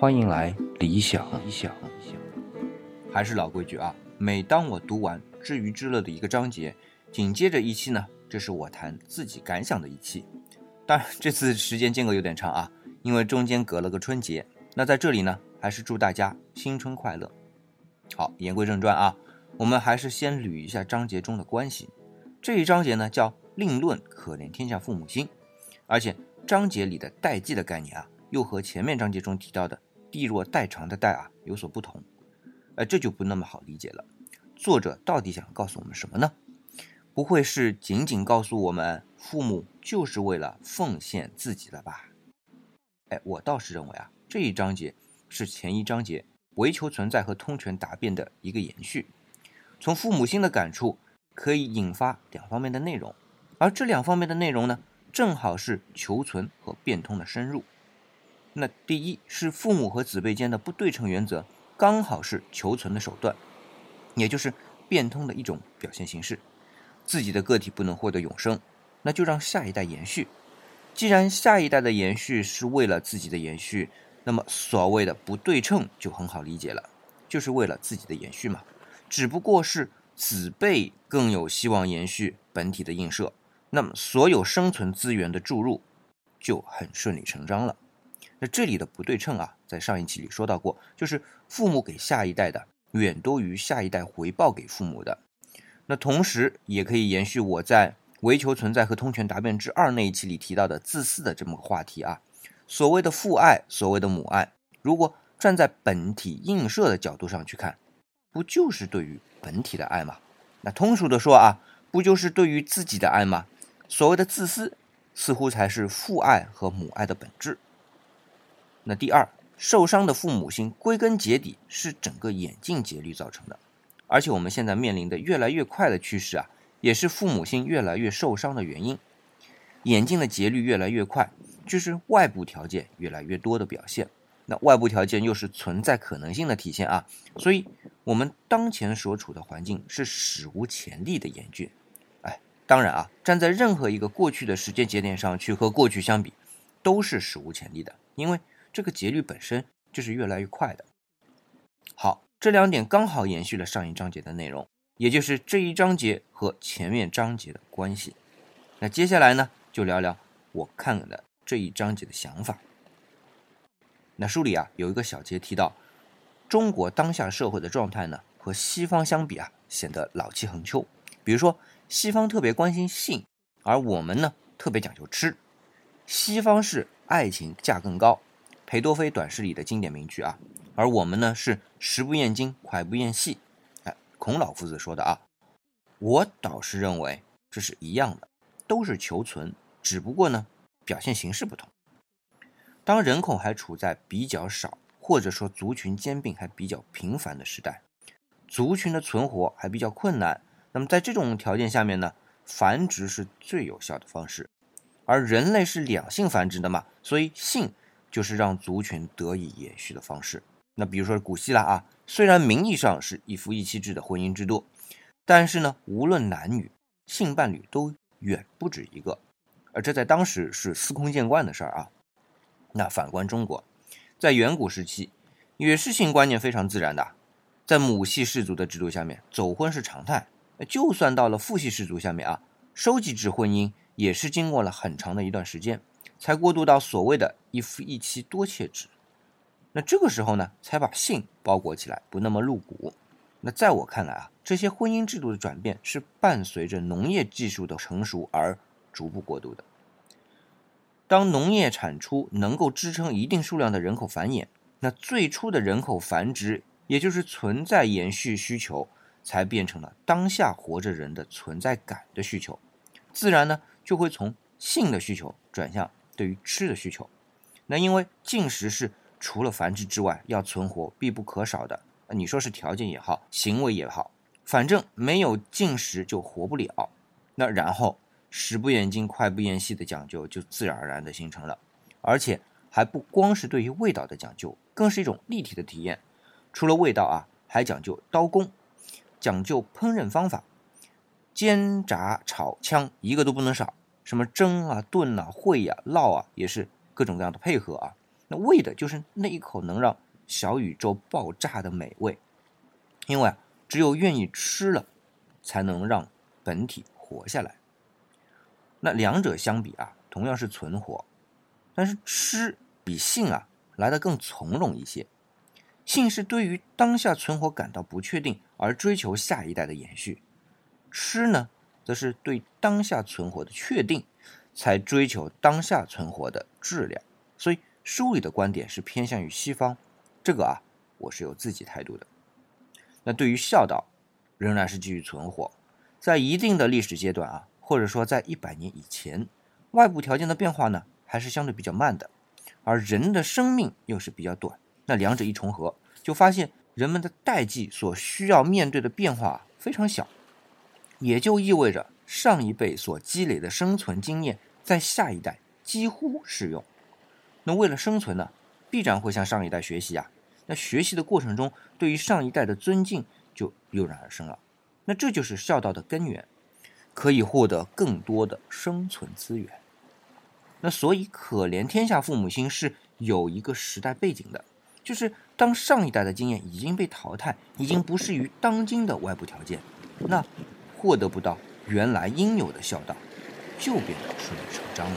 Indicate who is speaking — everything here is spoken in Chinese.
Speaker 1: 欢迎来理想理想。
Speaker 2: 理想还是老规矩啊，每当我读完《知鱼之乐》的一个章节，紧接着一期呢，这是我谈自己感想的一期。当然，这次时间间隔有点长啊，因为中间隔了个春节。那在这里呢，还是祝大家新春快乐。好，言归正传啊，我们还是先捋一下章节中的关系。这一章节呢叫“另论可怜天下父母心”，而且章节里的代际的概念啊，又和前面章节中提到的“地若代偿”的代啊有所不同。呃，这就不那么好理解了。作者到底想告诉我们什么呢？不会是仅仅告诉我们父母就是为了奉献自己的吧？哎，我倒是认为啊，这一章节是前一章节唯求存在和通权答辩的一个延续。从父母心的感触可以引发两方面的内容，而这两方面的内容呢，正好是求存和变通的深入。那第一是父母和子辈间的不对称原则。刚好是求存的手段，也就是变通的一种表现形式。自己的个体不能获得永生，那就让下一代延续。既然下一代的延续是为了自己的延续，那么所谓的不对称就很好理解了，就是为了自己的延续嘛。只不过是子辈更有希望延续本体的映射，那么所有生存资源的注入就很顺理成章了。那这里的不对称啊，在上一期里说到过，就是父母给下一代的远多于下一代回报给父母的。那同时也可以延续我在唯求存在和通权答辩之二那一期里提到的自私的这么个话题啊。所谓的父爱，所谓的母爱，如果站在本体映射的角度上去看，不就是对于本体的爱吗？那通俗的说啊，不就是对于自己的爱吗？所谓的自私，似乎才是父爱和母爱的本质。那第二，受伤的父母心，归根结底是整个眼镜节律造成的，而且我们现在面临的越来越快的趋势啊，也是父母心越来越受伤的原因。眼镜的节律越来越快，就是外部条件越来越多的表现。那外部条件又是存在可能性的体现啊，所以我们当前所处的环境是史无前例的严峻。哎，当然啊，站在任何一个过去的时间节点上去和过去相比，都是史无前例的，因为。这个节律本身就是越来越快的。好，这两点刚好延续了上一章节的内容，也就是这一章节和前面章节的关系。那接下来呢，就聊聊我看的这一章节的想法。那书里啊有一个小节提到，中国当下社会的状态呢，和西方相比啊，显得老气横秋。比如说，西方特别关心性，而我们呢，特别讲究吃。西方是爱情价更高。裴多菲短诗里的经典名句啊，而我们呢是食不厌精，脍不厌细。哎，孔老夫子说的啊，我倒是认为这是一样的，都是求存，只不过呢表现形式不同。当人口还处在比较少，或者说族群兼并还比较频繁的时代，族群的存活还比较困难，那么在这种条件下面呢，繁殖是最有效的方式。而人类是两性繁殖的嘛，所以性。就是让族群得以延续的方式。那比如说古希腊啊，虽然名义上是一夫一妻制的婚姻制度，但是呢，无论男女，性伴侣都远不止一个，而这在当时是司空见惯的事儿啊。那反观中国，在远古时期，也是性观念非常自然的，在母系氏族的制度下面，走婚是常态。就算到了父系氏族下面啊，收集制婚姻也是经过了很长的一段时间。才过渡到所谓的一夫一妻多妾制，那这个时候呢，才把性包裹起来，不那么露骨。那在我看来啊，这些婚姻制度的转变是伴随着农业技术的成熟而逐步过渡的。当农业产出能够支撑一定数量的人口繁衍，那最初的人口繁殖，也就是存在延续需求，才变成了当下活着人的存在感的需求，自然呢就会从性的需求转向。对于吃的需求，那因为进食是除了繁殖之外要存活必不可少的。你说是条件也好，行为也好，反正没有进食就活不了。那然后食不厌精，脍不厌细的讲究就自然而然的形成了，而且还不光是对于味道的讲究，更是一种立体的体验。除了味道啊，还讲究刀工，讲究烹饪方法，煎炸炒炝一个都不能少。什么蒸啊、炖啊、烩呀、烙啊，也是各种各样的配合啊。那为的就是那一口能让小宇宙爆炸的美味。因为啊，只有愿意吃了，才能让本体活下来。那两者相比啊，同样是存活，但是吃比性啊来的更从容一些。性是对于当下存活感到不确定而追求下一代的延续，吃呢，则是对当下存活的确定，才追求当下存活的质量。所以书里的观点是偏向于西方，这个啊，我是有自己态度的。那对于孝道，仍然是继续存活，在一定的历史阶段啊，或者说在一百年以前，外部条件的变化呢，还是相对比较慢的，而人的生命又是比较短。那两者一重合，就发现人们的代际所需要面对的变化非常小，也就意味着上一辈所积累的生存经验在下一代几乎适用。那为了生存呢，必然会向上一代学习啊。那学习的过程中，对于上一代的尊敬就油然而生了。那这就是孝道的根源，可以获得更多的生存资源。那所以，可怜天下父母心是有一个时代背景的。就是当上一代的经验已经被淘汰，已经不适于当今的外部条件，那获得不到原来应有的孝道，就变得顺理成章了。